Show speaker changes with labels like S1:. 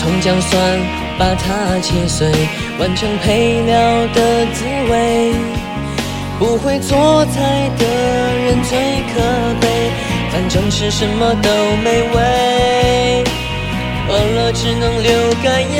S1: 葱姜蒜把它切碎，完成配料的滋味。不会做菜的人最可悲，反正吃什么都美味。饿了只能流干眼。